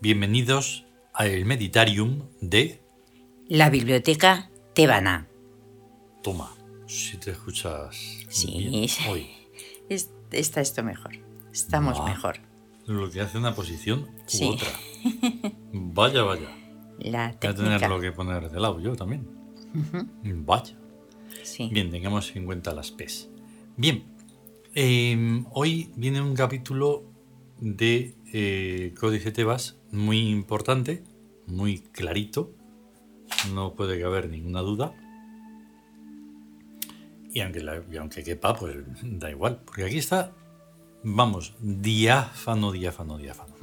Bienvenidos al Meditarium de... La biblioteca tebana. Toma, si te escuchas Sí, bien hoy. Es- está esto mejor. Estamos Ah. mejor. Lo que hace una posición u Sí. otra. Vaya, vaya. La Voy a técnica. tenerlo que poner de lado yo también. Vaya. Sí. Bien, tengamos en cuenta las P's. Bien, eh, hoy viene un capítulo de eh, Códice Tebas muy importante, muy clarito, no puede caber ninguna duda. Y aunque, la- y aunque quepa, pues da igual, porque aquí está, vamos, diáfano, diáfano, diáfano.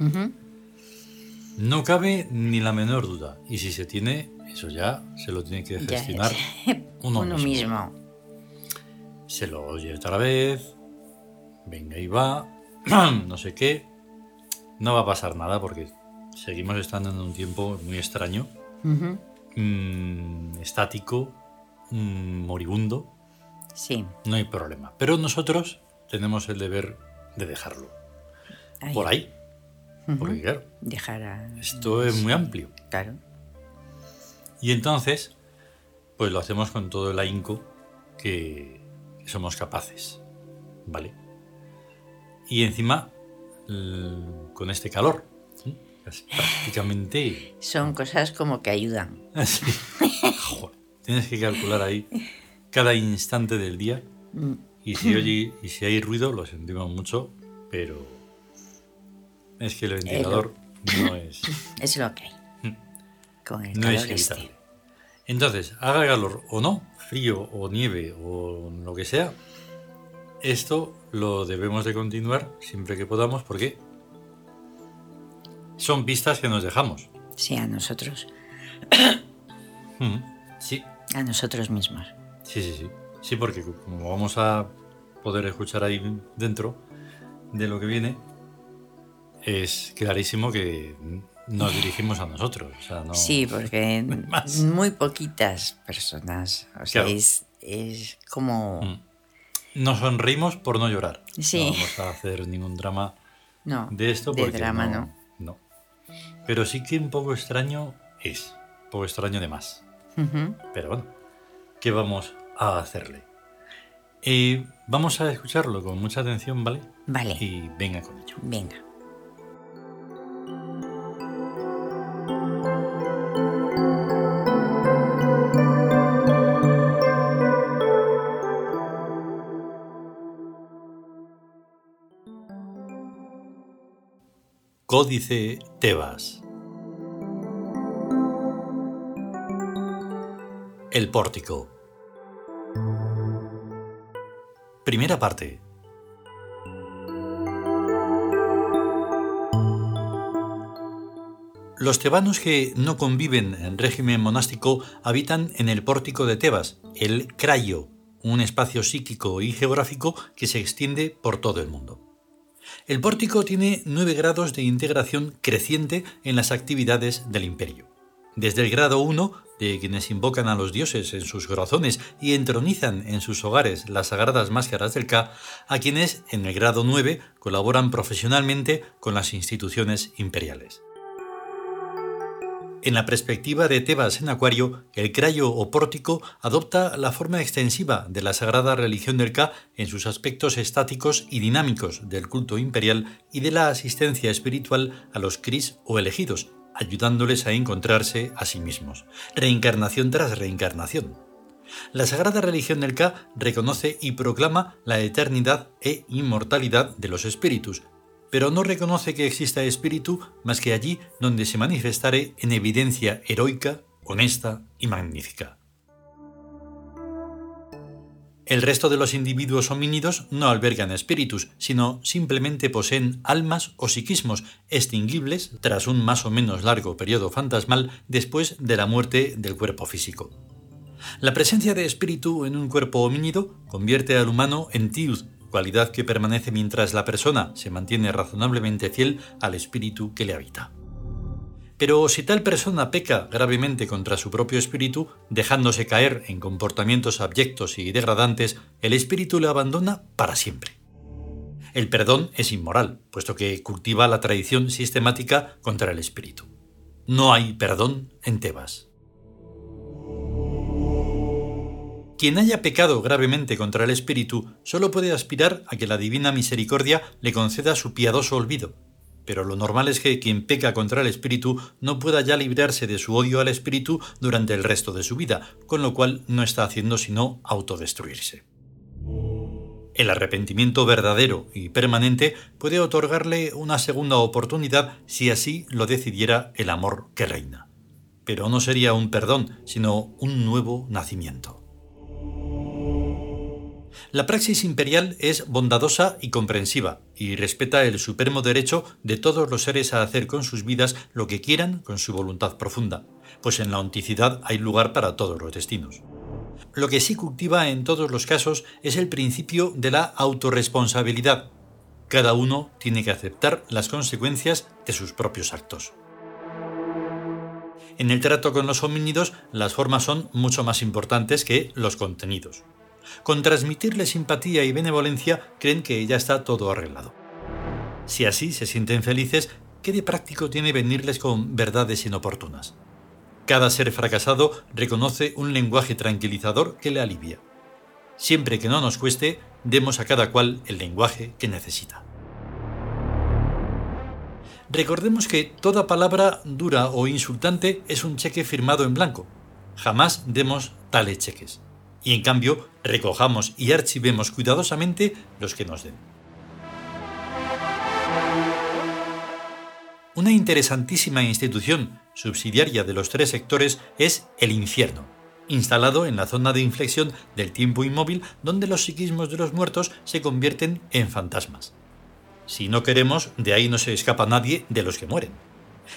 No cabe ni la menor duda. Y si se tiene, eso ya se lo tiene que gestionar es. uno, Uno mismo. mismo. se lo oye otra vez, venga y va, no sé qué, no va a pasar nada porque seguimos estando en un tiempo muy extraño, mm, estático, mm, moribundo, Sí. no hay problema. Pero nosotros tenemos el deber de dejarlo Ahí. por ahí, Ujú. porque claro, Dejar a... esto es muy amplio. Claro. Y entonces, pues lo hacemos con todo el ahínco que, somos capaces, ¿vale? Y encima, con este calor, prácticamente... Son cosas como que ayudan. Joder, tienes que calcular ahí cada instante del día Mm. y si, oye, y si hay ruido lo sentimos mucho, pero es que el ventilador no es... Es lo que hay. Con el no es este. evitable. Entonces, haga calor o no, frío o nieve o lo que sea, esto lo debemos de continuar siempre que podamos porque son pistas que nos dejamos. Sí, a nosotros. Sí, A nosotros mismos. sí, sí, sí. Sí, porque como vamos a poder escuchar ahí dentro de lo que viene, es clarísimo que nos dirigimos a nosotros. O sea, no... Sí, porque muy poquitas personas. O sea, Claro. es, es como... Mm. Nos sonreímos por no llorar. Sí. No vamos a hacer ningún drama No, de esto de porque drama no, no. no. Pero sí que un poco extraño es. Un poco extraño de más. Pero bueno, ¿qué vamos a hacerle? Eh, vamos a escucharlo con mucha atención, ¿vale? Vale, Y venga con ello. venga. Códice Tebas. El pórtico. Primera parte. Los tebanos que no conviven en régimen monástico habitan en el pórtico de Tebas, el Crayo, un espacio psíquico y geográfico que se extiende por todo el mundo. El pórtico tiene nueve grados de integración creciente en las actividades del imperio. Desde el grado 1, de quienes invocan a los dioses en sus corazones y entronizan en sus hogares las sagradas máscaras del Ka, a quienes en el grado 9 colaboran profesionalmente con las instituciones imperiales. En la perspectiva de Tebas en Acuario, el crayo o pórtico adopta la forma extensiva de la sagrada religión del Ka en sus aspectos estáticos y dinámicos del culto imperial y de la asistencia espiritual a los Cris o elegidos, ayudándoles a encontrarse a sí mismos, reencarnación tras reencarnación. La sagrada religión del Ka reconoce y proclama la eternidad e inmortalidad de los espíritus, pero no reconoce que exista espíritu más que allí donde se manifestare en evidencia heroica, honesta y magnífica. El resto de los individuos homínidos no albergan espíritus, sino simplemente poseen almas o psiquismos extinguibles tras un más o menos largo periodo fantasmal después de la muerte del cuerpo físico. La presencia de espíritu en un cuerpo homínido convierte al humano en tiud, cualidad que permanece mientras la persona se mantiene razonablemente fiel al espíritu que le habita. Pero si tal persona peca gravemente contra su propio espíritu, dejándose caer en comportamientos abyectos y degradantes, el espíritu le abandona para siempre. El perdón es inmoral, puesto que cultiva la tradición sistemática contra el espíritu. No hay perdón en Tebas. Quien haya pecado gravemente contra el espíritu solo puede aspirar a que la divina misericordia le conceda su piadoso olvido, pero lo normal es que quien peca contra el espíritu no pueda ya librarse de su odio al espíritu durante el resto de su vida, con lo cual no está haciendo sino autodestruirse. El arrepentimiento verdadero y permanente puede otorgarle una segunda oportunidad si así lo decidiera el amor que reina. Pero no sería un perdón, sino un nuevo nacimiento. La praxis imperial es bondadosa y comprensiva, y respeta el supremo derecho de todos los seres a hacer con sus vidas lo que quieran con su voluntad profunda, pues en la onticidad hay lugar para todos los destinos. Lo que sí cultiva en todos los casos es el principio de la autorresponsabilidad. Cada uno tiene que aceptar las consecuencias de sus propios actos. En el trato con los homínidos, las formas son mucho más importantes que los contenidos. Con transmitirle simpatía y benevolencia creen que ya está todo arreglado. Si así se sienten felices, ¿qué de práctico tiene venirles con verdades inoportunas? Cada ser fracasado reconoce un lenguaje tranquilizador que le alivia. Siempre que no nos cueste, demos a cada cual el lenguaje que necesita. Recordemos que toda palabra dura o insultante es un cheque firmado en blanco. Jamás demos tales cheques y en cambio recojamos y archivemos cuidadosamente los que nos den. Una interesantísima institución subsidiaria de los tres sectores es el infierno, instalado en la zona de inflexión del tiempo inmóvil donde los psiquismos de los muertos se convierten en fantasmas. Si no queremos, de ahí no se escapa nadie de los que mueren.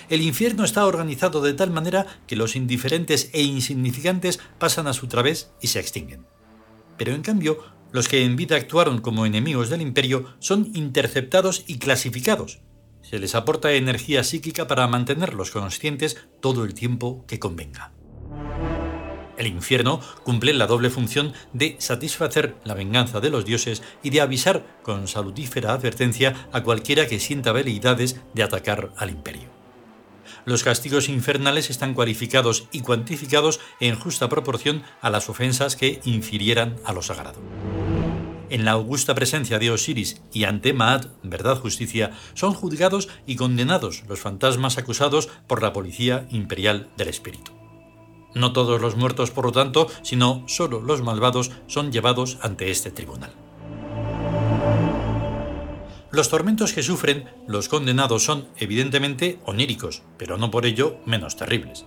El infierno está organizado de tal manera que los indiferentes e insignificantes pasan a su través y se extinguen. Pero en cambio, los que en vida actuaron como enemigos del imperio son interceptados y clasificados. Se les aporta energía psíquica para mantenerlos conscientes todo el tiempo que convenga. El infierno cumple la doble función de satisfacer la venganza de los dioses y de avisar con salutífera advertencia a cualquiera que sienta veleidades de atacar al imperio los castigos infernales están cualificados y cuantificados en justa proporción a las ofensas que infirieran a lo sagrado. En la augusta presencia de Osiris y ante Maat, verdad justicia, son juzgados y condenados los fantasmas acusados por la policía imperial del espíritu. No todos los muertos, por lo tanto, sino solo los malvados son llevados ante este tribunal. Los tormentos que sufren los condenados son evidentemente oníricos, pero no por ello menos terribles.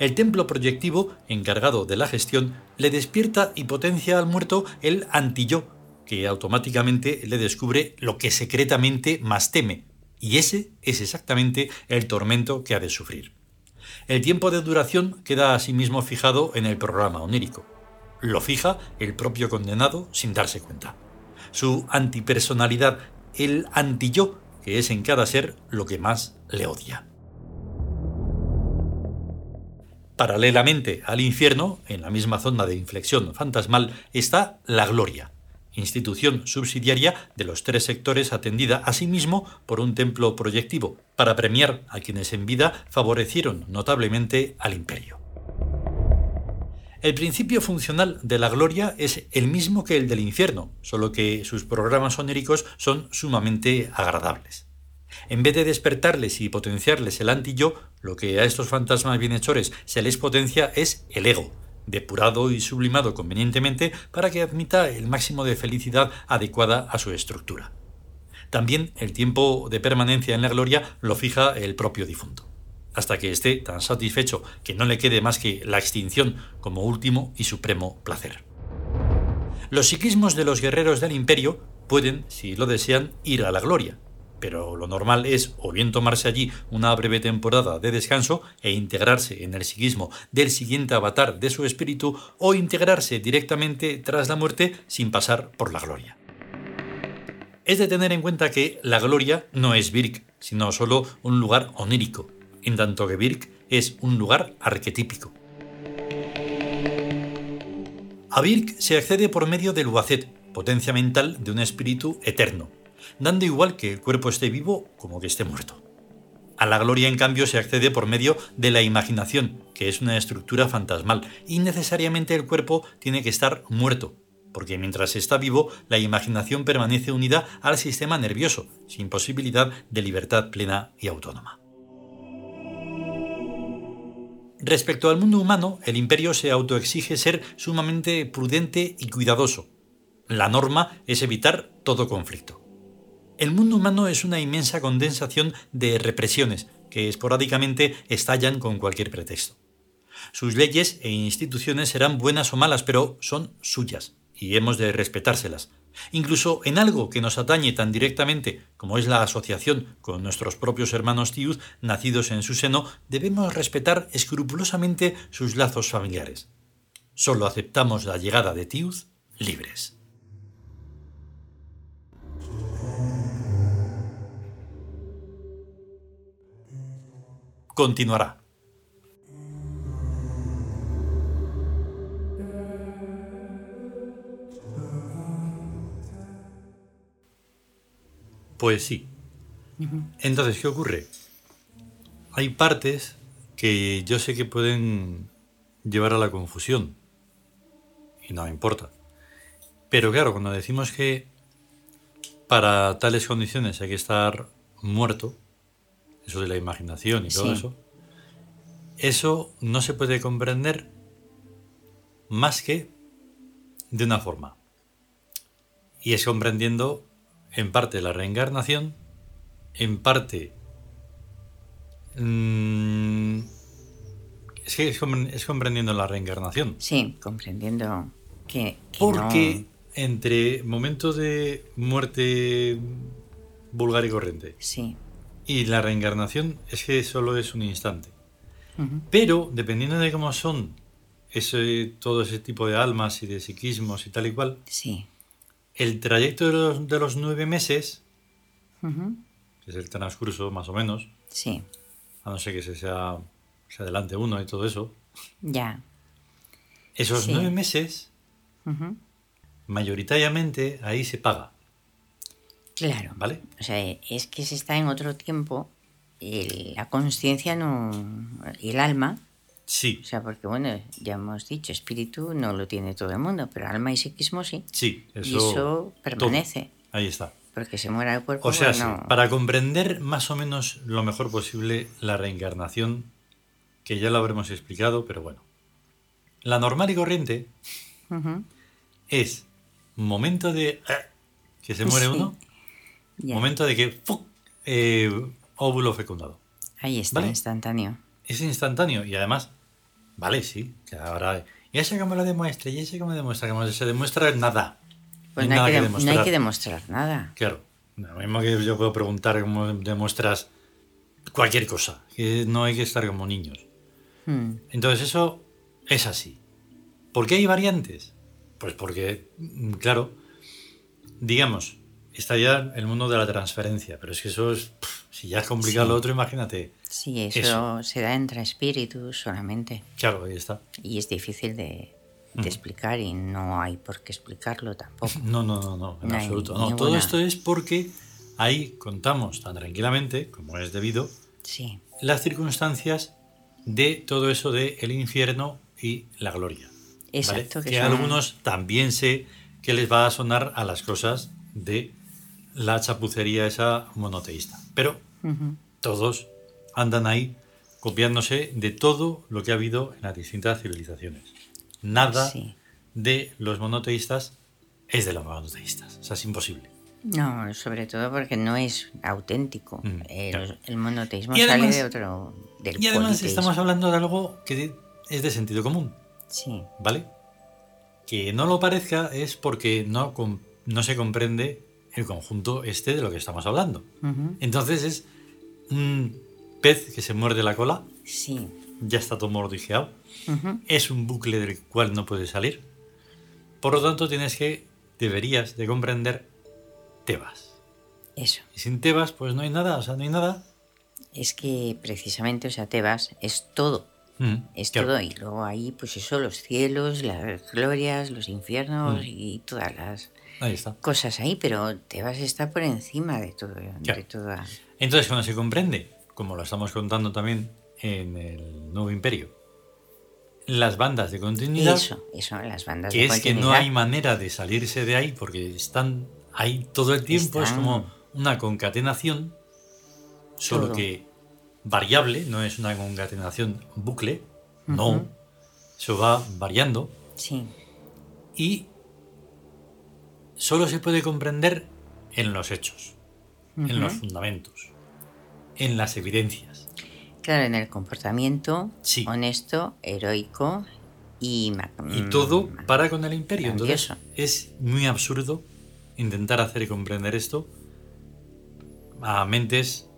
El templo proyectivo, encargado de la gestión, le despierta y potencia al muerto el anti-yo, que automáticamente le descubre lo que secretamente más teme, y ese es exactamente el tormento que ha de sufrir. El tiempo de duración queda asimismo fijado en el programa onírico. Lo fija el propio condenado sin darse cuenta. Su antipersonalidad el anti-yo, que es en cada ser lo que más le odia. Paralelamente al infierno, en la misma zona de inflexión fantasmal, está la gloria, institución subsidiaria de los tres sectores atendida asimismo por un templo proyectivo, para premiar a quienes en vida favorecieron notablemente al imperio. El principio funcional de la gloria es el mismo que el del infierno, solo que sus programas oníricos son sumamente agradables. En vez de despertarles y potenciarles el anti-yo, lo que a estos fantasmas bienhechores se les potencia es el ego, depurado y sublimado convenientemente para que admita el máximo de felicidad adecuada a su estructura. También el tiempo de permanencia en la gloria lo fija el propio difunto hasta que esté tan satisfecho que no le quede más que la extinción como último y supremo placer. Los psiquismos de los guerreros del imperio pueden, si lo desean, ir a la gloria, pero lo normal es o bien tomarse allí una breve temporada de descanso e integrarse en el psiquismo del siguiente avatar de su espíritu o integrarse directamente tras la muerte sin pasar por la gloria. Es de tener en cuenta que la gloria no es Virk, sino solo un lugar onírico, en tanto que Birk es un lugar arquetípico. A Birk se accede por medio del Wazet, potencia mental de un espíritu eterno, dando igual que el cuerpo esté vivo como que esté muerto. A la gloria, en cambio, se accede por medio de la imaginación, que es una estructura fantasmal, y necesariamente el cuerpo tiene que estar muerto, porque mientras está vivo, la imaginación permanece unida al sistema nervioso, sin posibilidad de libertad plena y autónoma. Respecto al mundo humano, el imperio se autoexige ser sumamente prudente y cuidadoso. La norma es evitar todo conflicto. El mundo humano es una inmensa condensación de represiones que esporádicamente estallan con cualquier pretexto. Sus leyes e instituciones serán buenas o malas, pero son suyas, y hemos de respetárselas. Incluso en algo que nos atañe tan directamente como es la asociación con nuestros propios hermanos Tiud nacidos en su seno, debemos respetar escrupulosamente sus lazos familiares. Solo aceptamos la llegada de Tiud libres. Continuará. Pues sí. Entonces, ¿qué ocurre? Hay partes que yo sé que pueden llevar a la confusión. Y no me importa. Pero claro, cuando decimos que para tales condiciones hay que estar muerto, eso de la imaginación y todo eso, eso no se puede comprender más que de una forma. Y es comprendiendo en parte la reencarnación, en parte... Mm, es que es, comprendiendo la reencarnación. Sí, comprendiendo que... Porque entre momentos de muerte vulgar y corriente sí. y la reencarnación es que solo es un instante. Pero, dependiendo de cómo son ese, todo ese tipo de almas y de psiquismos y tal y cual, sí el trayecto de los, nueve meses, que es el transcurso más o menos, sí. a no ser que se sea se adelante uno y todo eso. Ya. Esos nueve meses, mayoritariamente ahí se paga. Claro. ¿Vale? O sea, es que se está en otro tiempo, la conciencia no. y el alma Sí. O sea, porque bueno, ya hemos dicho, espíritu no lo tiene todo el mundo, pero alma y psiquismo sí. Sí, eso, y eso permanece. Ahí está. Porque se muera el cuerpo. O sea, para comprender más o menos lo mejor posible la reencarnación, que ya lo habremos explicado, pero bueno. La normal y corriente es momento de eh, que se muere uno, momento de que eh, óvulo fecundado. Ahí está, instantáneo. Es instantáneo y además Vale, sí. Que ahora. ¿Y ese cómo lo demuestra? ¿Y ese cómo demuestra? Que se demuestra nada. Pues no, hay, que, demostrar. nada. Claro. Lo mismo que yo puedo preguntar cómo demuestras cualquier cosa. Que no hay que estar como niños. Hmm. Entonces, eso es así. ¿Por qué hay variantes? Pues porque, claro, digamos, está ya el mundo de la transferencia, pero es que eso es. si ya es complicado lo otro, imagínate. Sí, eso, se da entre espíritus solamente. Claro, ahí está. Y es difícil de, explicar y no hay por qué explicarlo tampoco. No, no, no, no, en absoluto. No, todo esto es porque ahí contamos tan tranquilamente, como es debido, sí. las circunstancias de todo eso de el infierno y la gloria. Exacto. Que, algunos también sé que les va a sonar a las cosas de la chapucería esa monoteísta. Pero todos andan ahí copiándose de todo lo que ha habido en las distintas civilizaciones. Nada de los monoteístas es de los monoteístas. O sea, es imposible. No, sobre todo porque no es auténtico. Mm, el, monoteísmo sale de otro. Del y además estamos hablando de algo que es de sentido común. Sí. ¿Vale? Que no lo parezca es porque no, no se comprende el conjunto este de lo que estamos hablando. Entonces es pez que se muerde la cola. Sí. Ya está todo mordijeado. Es un bucle del cual no puede salir. Por lo tanto, tienes que, deberías de comprender Tebas. Eso. Y sin Tebas, pues no hay nada, o sea, no hay nada. Es que precisamente, o sea, Tebas es todo. Mm, es todo. Y luego ahí, pues eso, los cielos, las glorias, los infiernos mm. y todas las cosas ahí, pero te vas a estar por encima de todo. De toda... Entonces, cuando se comprende, como lo estamos contando también en el Nuevo Imperio, las bandas de continuidad. Eso, eso, las bandas que es que no hay manera de salirse de ahí porque están ahí todo el tiempo, es como una concatenación, solo que variable, no es una concatenación bucle, no, eso va variando. Sí. Y solo se puede comprender en los hechos, en los fundamentos, en las evidencias. Claro, en el comportamiento honesto, heroico y... Y todo para con el imperio. Entonces es muy absurdo intentar hacer y comprender esto a mentes,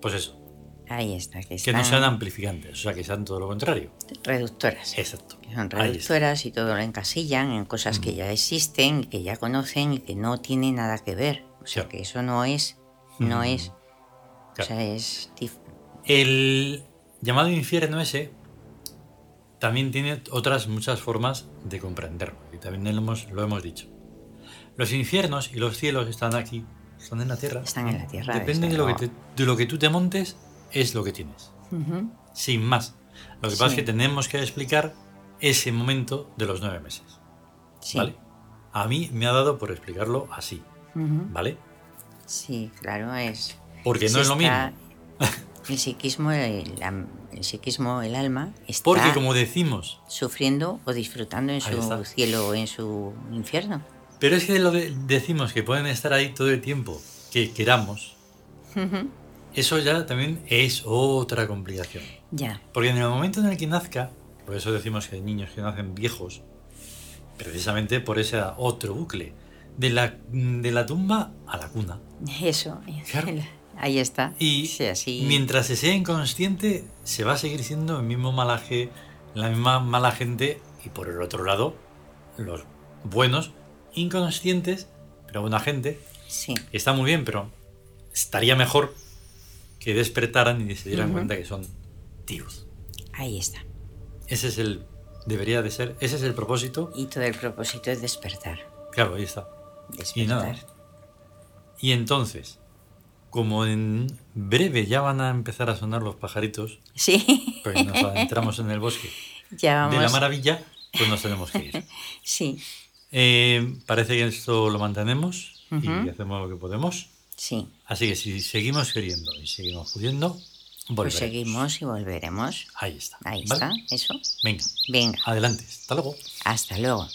pues eso. Ahí está. Que, no sean amplificantes, o sea, que sean todo lo contrario. Reductoras. Exacto. Que son reductoras y todo lo encasillan en cosas que ya existen, que ya conocen y que no tienen nada que ver. O sea, que eso no es, no es, o sea, es el llamado infierno ese también tiene otras muchas formas de comprenderlo, y también lo hemos, lo hemos dicho. Los infiernos y los cielos están aquí, están en la tierra. Están en la tierra. Depende de lo, que de lo que tú te montes, es lo que tienes. Sin más. Lo que pasa es que tenemos que explicar ese momento de los nueve meses. ¿Vale? A mí me ha dado por explicarlo así. ¿Vale? Sí, claro, es. Porque no es lo mismo. El psiquismo, el, psiquismo, el alma, está Porque, como decimos, sufriendo o disfrutando en su cielo o en su infierno. Pero es que lo decimos que pueden estar ahí todo el tiempo que queramos. Eso ya también es otra complicación. Ya. Porque en el momento en el que nazca, por eso decimos que hay niños que nacen viejos, precisamente por ese otro bucle, de la, de la tumba a la cuna. Eso. Claro. Ahí está. Y mientras se sea inconsciente, se va a seguir siendo el mismo malaje, la misma mala gente, y por el otro lado, los buenos, inconscientes, pero buena gente. Sí. Está muy bien, pero estaría mejor que despertaran y se dieran cuenta que son tíos. Ahí está. Ese es el. Debería de ser. Ese es el propósito. Y todo el propósito es despertar. Claro, ahí está. Despertar. Y nada. Y entonces, como en breve ya van a empezar a sonar los pajaritos, sí. pues nos adentramos en el bosque ya de la maravilla, pues nos tenemos que ir. Sí. Eh, parece que esto lo mantenemos y hacemos lo que podemos. Sí. Así que si seguimos queriendo y seguimos pudiendo, volveremos. Pues seguimos y volveremos. Ahí está. Ahí está, eso. Venga. Venga. Adelante. Hasta luego. Hasta luego.